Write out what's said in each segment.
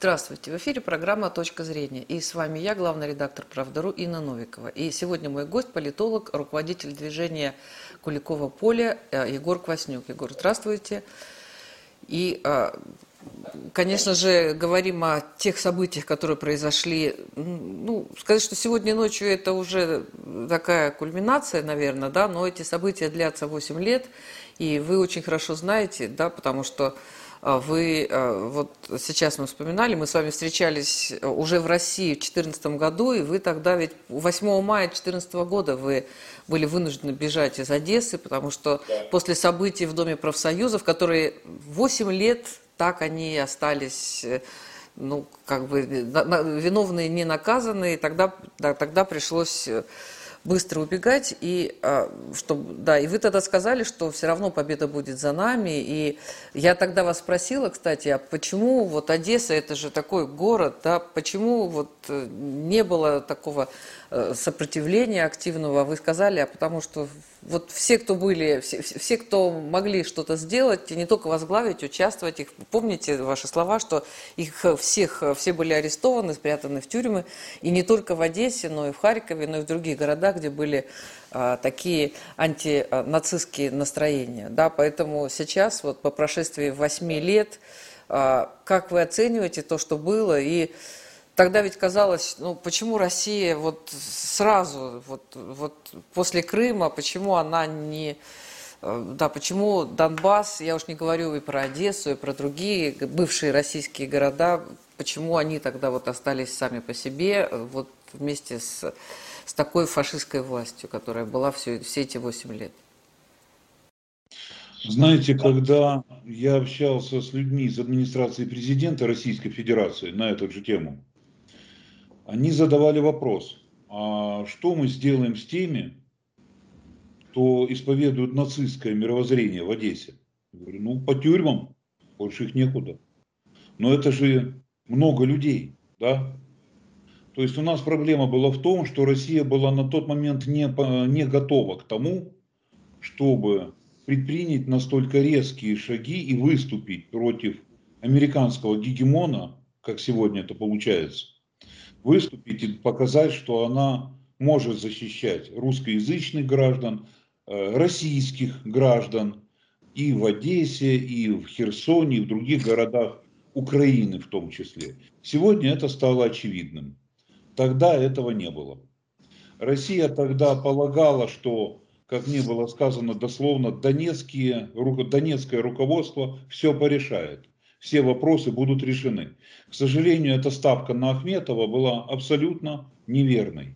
Здравствуйте, в эфире программа «Точка зрения». И с вами я, главный редактор «Правдару» Инна Новикова. И сегодня мой гость – политолог, руководитель движения Куликова поля э, Егор Кваснюк. Егор, здравствуйте. И, э, конечно же, говорим о тех событиях, которые произошли. Ну, сказать, что сегодня ночью это уже такая кульминация, наверное, да, но эти события длятся 8 лет, и вы очень хорошо знаете, да, потому что вы, а, вот сейчас мы вспоминали, мы с вами встречались уже в России в 2014 году, и вы тогда ведь 8 мая 2014 года вы были вынуждены бежать из Одессы, потому что да. после событий в Доме профсоюзов, которые 8 лет так они и остались ну, как бы виновные не наказанные, тогда, да, тогда пришлось быстро убегать. И, а, чтобы, да, и вы тогда сказали, что все равно победа будет за нами. И я тогда вас спросила, кстати, а почему вот Одесса, это же такой город, да, почему вот э, не было такого сопротивления активного, вы сказали, а потому что вот все, кто были, все, все кто могли что-то сделать, не только возглавить, участвовать, их, помните ваши слова, что их всех, все были арестованы, спрятаны в тюрьмы, и не только в Одессе, но и в Харькове, но и в других городах, где были а, такие антинацистские настроения. Да, поэтому сейчас, вот по прошествии восьми лет, а, как вы оцениваете то, что было, и Тогда ведь казалось, ну почему Россия вот сразу, вот, вот после Крыма, почему она не... Э, да, почему Донбасс, я уж не говорю и про Одессу, и про другие бывшие российские города, почему они тогда вот остались сами по себе, э, вот вместе с, с такой фашистской властью, которая была все, все эти восемь лет? Знаете, когда я общался с людьми из администрации президента Российской Федерации на эту же тему, они задавали вопрос, а что мы сделаем с теми, кто исповедует нацистское мировоззрение в Одессе? Я говорю, ну, по тюрьмам, больше их некуда. Но это же много людей, да? То есть у нас проблема была в том, что Россия была на тот момент не, не готова к тому, чтобы предпринять настолько резкие шаги и выступить против американского гегемона, как сегодня это получается выступить и показать, что она может защищать русскоязычных граждан, э, российских граждан и в Одессе, и в Херсоне, и в других городах Украины в том числе. Сегодня это стало очевидным. Тогда этого не было. Россия тогда полагала, что, как мне было сказано дословно, донецкие, донецкое руководство все порешает все вопросы будут решены. К сожалению, эта ставка на Ахметова была абсолютно неверной.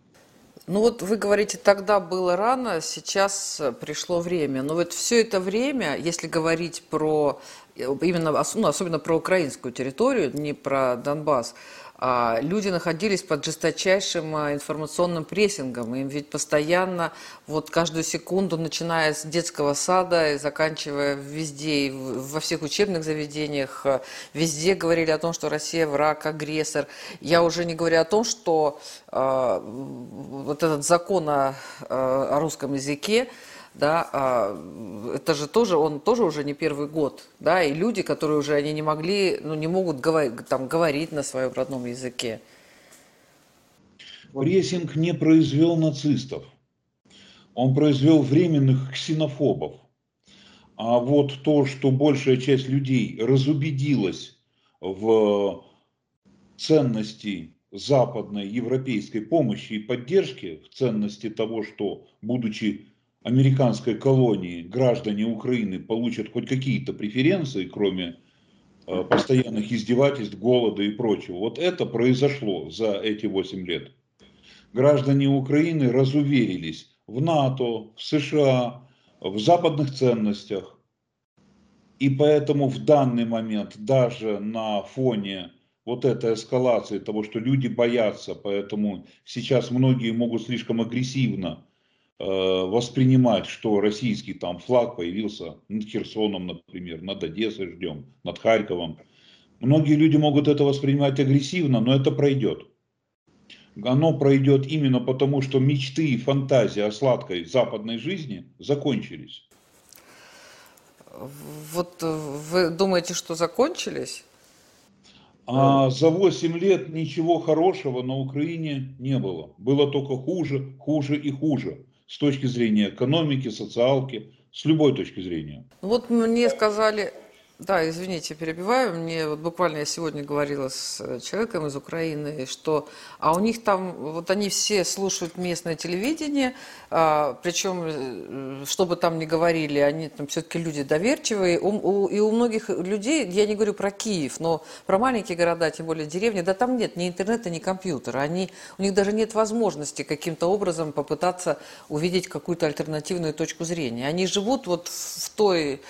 Ну вот вы говорите, тогда было рано, сейчас пришло время. Но вот все это время, если говорить про именно, ну, особенно про украинскую территорию, не про Донбасс, люди находились под жесточайшим а, информационным прессингом. Им ведь постоянно, вот каждую секунду, начиная с детского сада и заканчивая везде, во всех учебных заведениях, а, везде говорили о том, что Россия враг, агрессор. Я уже не говорю о том, что э, вот этот закон о, о русском языке, да, а, это же тоже, он тоже уже не первый год, да, и люди, которые уже, они не могли, ну, не могут говорить, там, говорить на своем родном языке. Прессинг не произвел нацистов, он произвел временных ксенофобов. А вот то, что большая часть людей разубедилась в ценности западной европейской помощи и поддержки, в ценности того, что, будучи американской колонией, граждане Украины получат хоть какие-то преференции, кроме э, постоянных издевательств, голода и прочего. Вот это произошло за эти 8 лет. Граждане Украины разуверились в НАТО, в США, в западных ценностях. И поэтому в данный момент даже на фоне вот этой эскалации того, что люди боятся, поэтому сейчас многие могут слишком агрессивно воспринимать, что российский там флаг появился над Херсоном, например, над Одессой ждем, над Харьковом. Многие люди могут это воспринимать агрессивно, но это пройдет. Оно пройдет именно потому, что мечты и фантазии о сладкой западной жизни закончились. Вот э, вы думаете, что закончились? А за 8 лет ничего хорошего на Украине не было. Было только хуже, хуже и хуже. С точки зрения экономики, социалки, с любой точки зрения. Вот мне сказали, да, извините, перебиваю. Мне вот буквально я сегодня говорила с э, человеком из Украины, что а у них там вот они все слушают местное телевидение, а, причем э, что бы там ни говорили, они там все-таки люди доверчивые. У, у, и у многих людей, я не говорю про Киев, но про маленькие города, тем более деревни, да там нет ни интернета, ни компьютера. Они, у них даже нет возможности каким-то образом попытаться увидеть какую-то альтернативную точку зрения. Они живут вот в той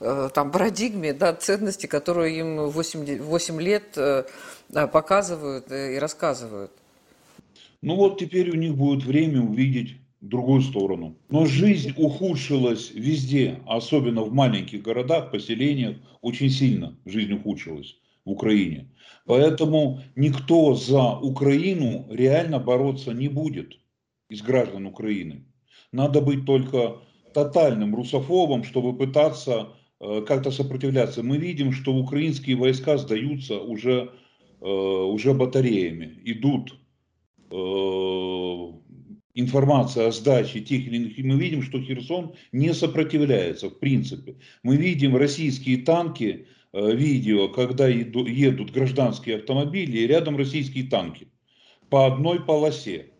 Э, там, парадигме да, ценности, которые им 8, 8 лет э, показывают э, и рассказывают. Ну вот теперь у них будет время увидеть другую сторону. Но жизнь ухудшилась везде, особенно в маленьких городах, поселениях, очень сильно жизнь ухудшилась в Украине. Поэтому никто за Украину реально бороться не будет из граждан Украины. Надо быть только тотальным русофобом, чтобы пытаться как-то сопротивляться. Мы видим, что украинские войска сдаются уже, э, уже батареями. Идут э, информация о сдаче тех или иных, мы видим, что Херсон не сопротивляется в принципе. Мы видим российские танки, видео, когда едут гражданские автомобили, и рядом российские танки по одной полосе,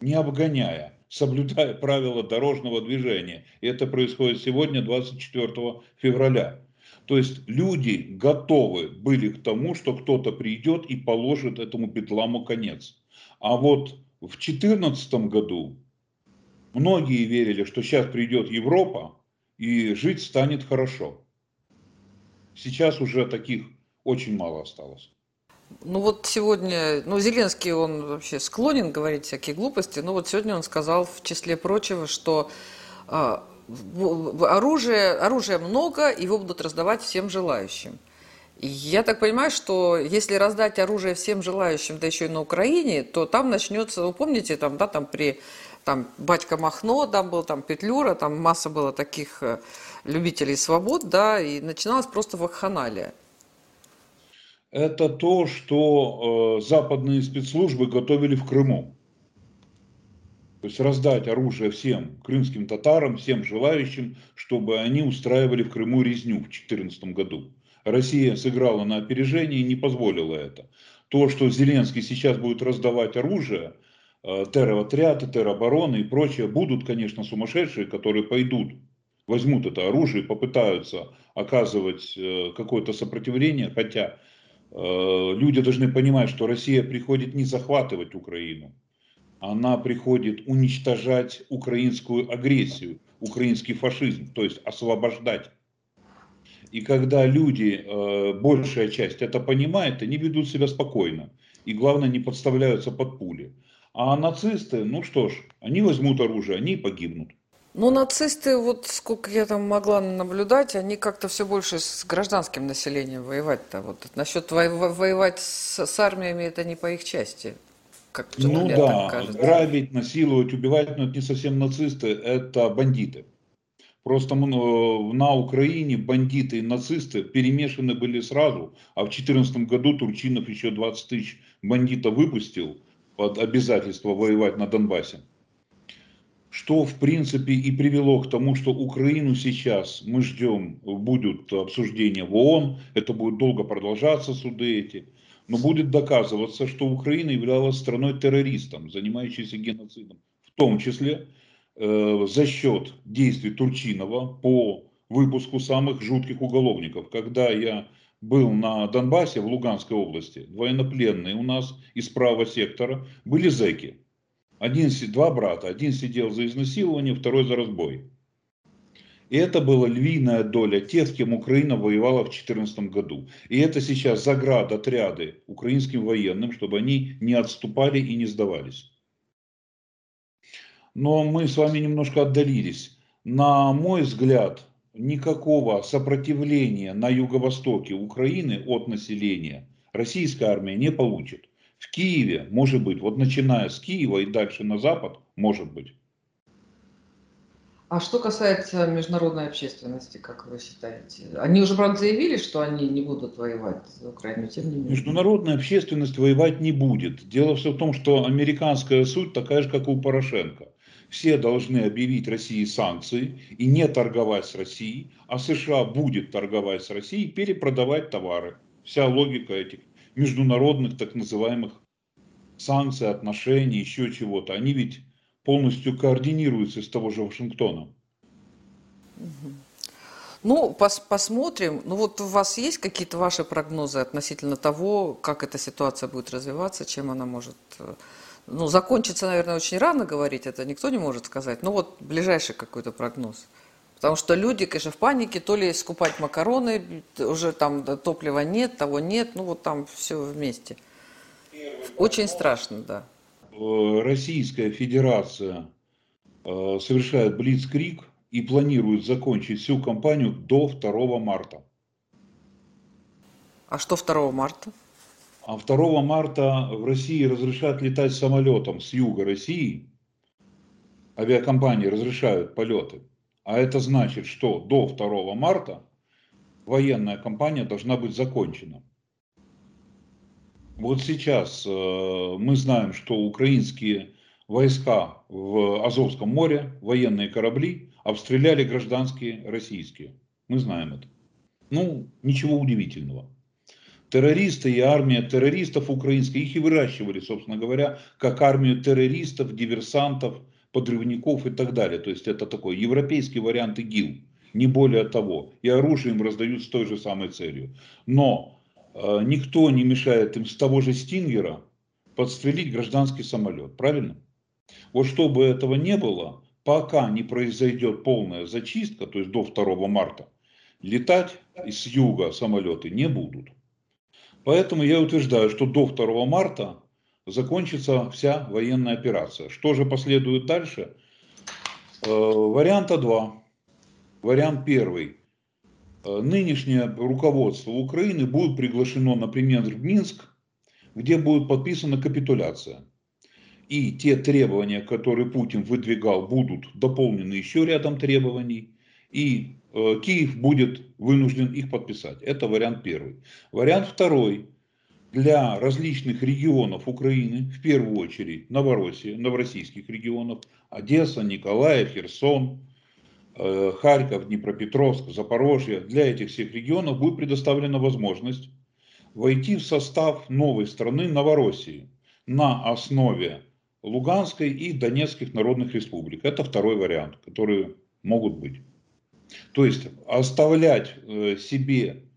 не обгоняя соблюдая правила дорожного движения. И это происходит сегодня, 24 февраля. То есть люди готовы были к тому, что кто-то придет и положит этому бедламу конец. А вот в 2014 году многие верили, что сейчас придет Европа и жить станет хорошо. Сейчас уже таких очень мало осталось. Ну вот сегодня, ну Зеленский, он вообще склонен говорить всякие глупости, но вот сегодня он сказал в числе прочего, что э, оружие, оружия много, его будут раздавать всем желающим. Я так понимаю, что если раздать оружие всем желающим, да еще и на Украине, то там начнется, вы помните, там, да, там при там батька Махно, там был там Петлюра, там масса было таких э, любителей свобод, да, и начиналось просто вакханалия это то, что э, западные спецслужбы готовили в Крыму. То есть раздать оружие всем крымским татарам, всем желающим, чтобы они устраивали в Крыму резню в 2014 году. Россия сыграла на опережение и не позволила это. То, что Зеленский сейчас будет раздавать оружие, э, терроотряды, терробороны и прочее, будут, конечно, сумасшедшие, которые пойдут, возьмут это оружие и попытаются оказывать э, какое-то сопротивление, хотя люди должны понимать, что Россия приходит не захватывать Украину, она приходит уничтожать украинскую агрессию, украинский фашизм, то есть освобождать. И когда люди, э, большая часть это понимает, они ведут себя спокойно. И главное, не подставляются под пули. А нацисты, ну что ж, они возьмут оружие, они погибнут. Ну, нацисты, вот сколько я там могла наблюдать, они как-то все больше с гражданским населением воевать-то. Вот насчет во воевать с, с армиями, это не по их части. Как ну да, кажется. грабить, насиловать, убивать, но это не совсем нацисты, это бандиты. Просто на Украине бандиты и нацисты перемешаны были сразу, а в 2014 году Турчинов еще 20 тысяч бандитов выпустил под обязательство воевать на Донбассе что в принципе и привело к тому, что Украину сейчас мы ждем, будут обсуждения в ООН, это будет долго продолжаться суды эти, но будет доказываться, что Украина являлась страной-террористом, занимающейся геноцидом, в том числе э, за счет действий Турчинова по выпуску самых жутких уголовников. Когда я был на Донбассе, в Луганской области, военнопленные у нас из правого сектора были зэки один, два брата. Один сидел за изнасилование, второй за разбой. И это была львиная доля тех, с кем Украина воевала в 2014 году. И это сейчас заград отряды украинским военным, чтобы они не отступали и не сдавались. Но мы с вами немножко отдалились. На мой взгляд, никакого сопротивления на юго-востоке Украины от населения российская армия не получит. В Киеве, может быть, вот начиная с Киева и дальше на запад, может быть. А что касается международной общественности, как вы считаете? Они уже, правда, заявили, что они не будут воевать за Украину, тем не менее. Международная общественность воевать не будет. Дело все в том, что американская суть такая же, как у Порошенко. Все должны объявить России санкции и не торговать с Россией, а США будет торговать с Россией и перепродавать товары. Вся логика этих международных так называемых санкций, отношений, еще чего-то. Они ведь полностью координируется из того же Вашингтона. Ну, пос посмотрим. Ну, вот у вас есть какие-то ваши прогнозы относительно того, как эта ситуация будет развиваться, чем она может... Э, ну, закончится, наверное, очень рано говорить, это никто не может сказать. Ну, вот ближайший какой-то прогноз. Потому что люди, конечно, в панике, то ли скупать макароны, уже там топлива нет, того нет, ну, вот там все вместе. Очень страшно, да. Э, Российская Федерация э, совершает блицкрик и планирует закончить всю кампанию до 2 марта. А что 2 марта? А 2 марта в России разрешат летать самолетом с юга России. Авиакомпании разрешают полеты. А это значит, что до 2 марта военная кампания должна быть закончена. Вот сейчас э, мы знаем, что украинские войска в Азовском море, военные корабли, обстреляли гражданские российские. Мы знаем это. Ну, ничего удивительного. Террористы и армия террористов украинская, их и выращивали, собственно говоря, как армию террористов, диверсантов, подрывников и так далее. То есть это такой европейский вариант ИГИЛ, не более того. И оружие им раздают с той же самой целью. Но Э, никто не мешает им с того же Стингера подстрелить гражданский самолет, правильно? Вот чтобы этого не было, пока не произойдет полная зачистка, то есть до 2 марта, летать из юга самолеты не будут. Поэтому я утверждаю, что до 2 марта закончится вся военная операция. Что же последует дальше? Э, варианта два. Вариант первый. Э, нынешнее руководство Украины будет приглашено, например, в Минск, где будет подписана капитуляция. И те требования, которые Путин выдвигал, будут дополнены еще рядом требований. И э, Киев будет вынужден их подписать. Это вариант первый. Вариант второй. Для различных регионов Украины, в первую очередь Новороссия, новороссийских регионов, Одесса, Николаев, Херсон, Э, Харьков, Днепропетровск, Запорожье, для этих всех регионов будет предоставлена возможность войти в состав новой страны Новороссии на основе Луганской и Донецких народных республик. Это второй вариант, которые могут быть. То есть оставлять э, себе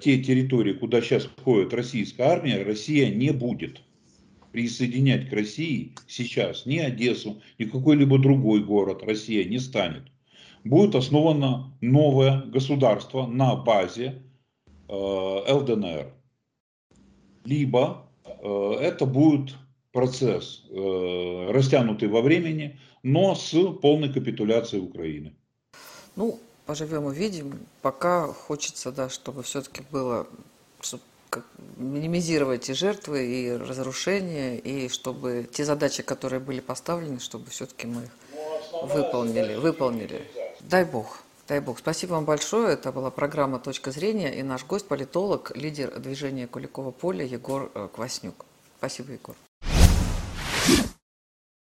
те территории, куда сейчас входит российская армия, Россия не будет присоединять к России сейчас ни Одессу, ни какой-либо другой город Россия не станет будет основано новое государство на базе э, ЛДНР. Либо э, это будет процесс, э, растянутый во времени, но с полной капитуляцией Украины. Ну, поживем увидим. Пока хочется, да, чтобы все-таки было чтобы минимизировать и жертвы, и разрушения, и чтобы те задачи, которые были поставлены, чтобы все-таки мы их выполнили, выполнили. Дай бог. Дай бог. Спасибо вам большое. Это была программа «Точка зрения» и наш гость, политолог, лидер движения Куликова поля Егор э, Кваснюк. Спасибо, Егор.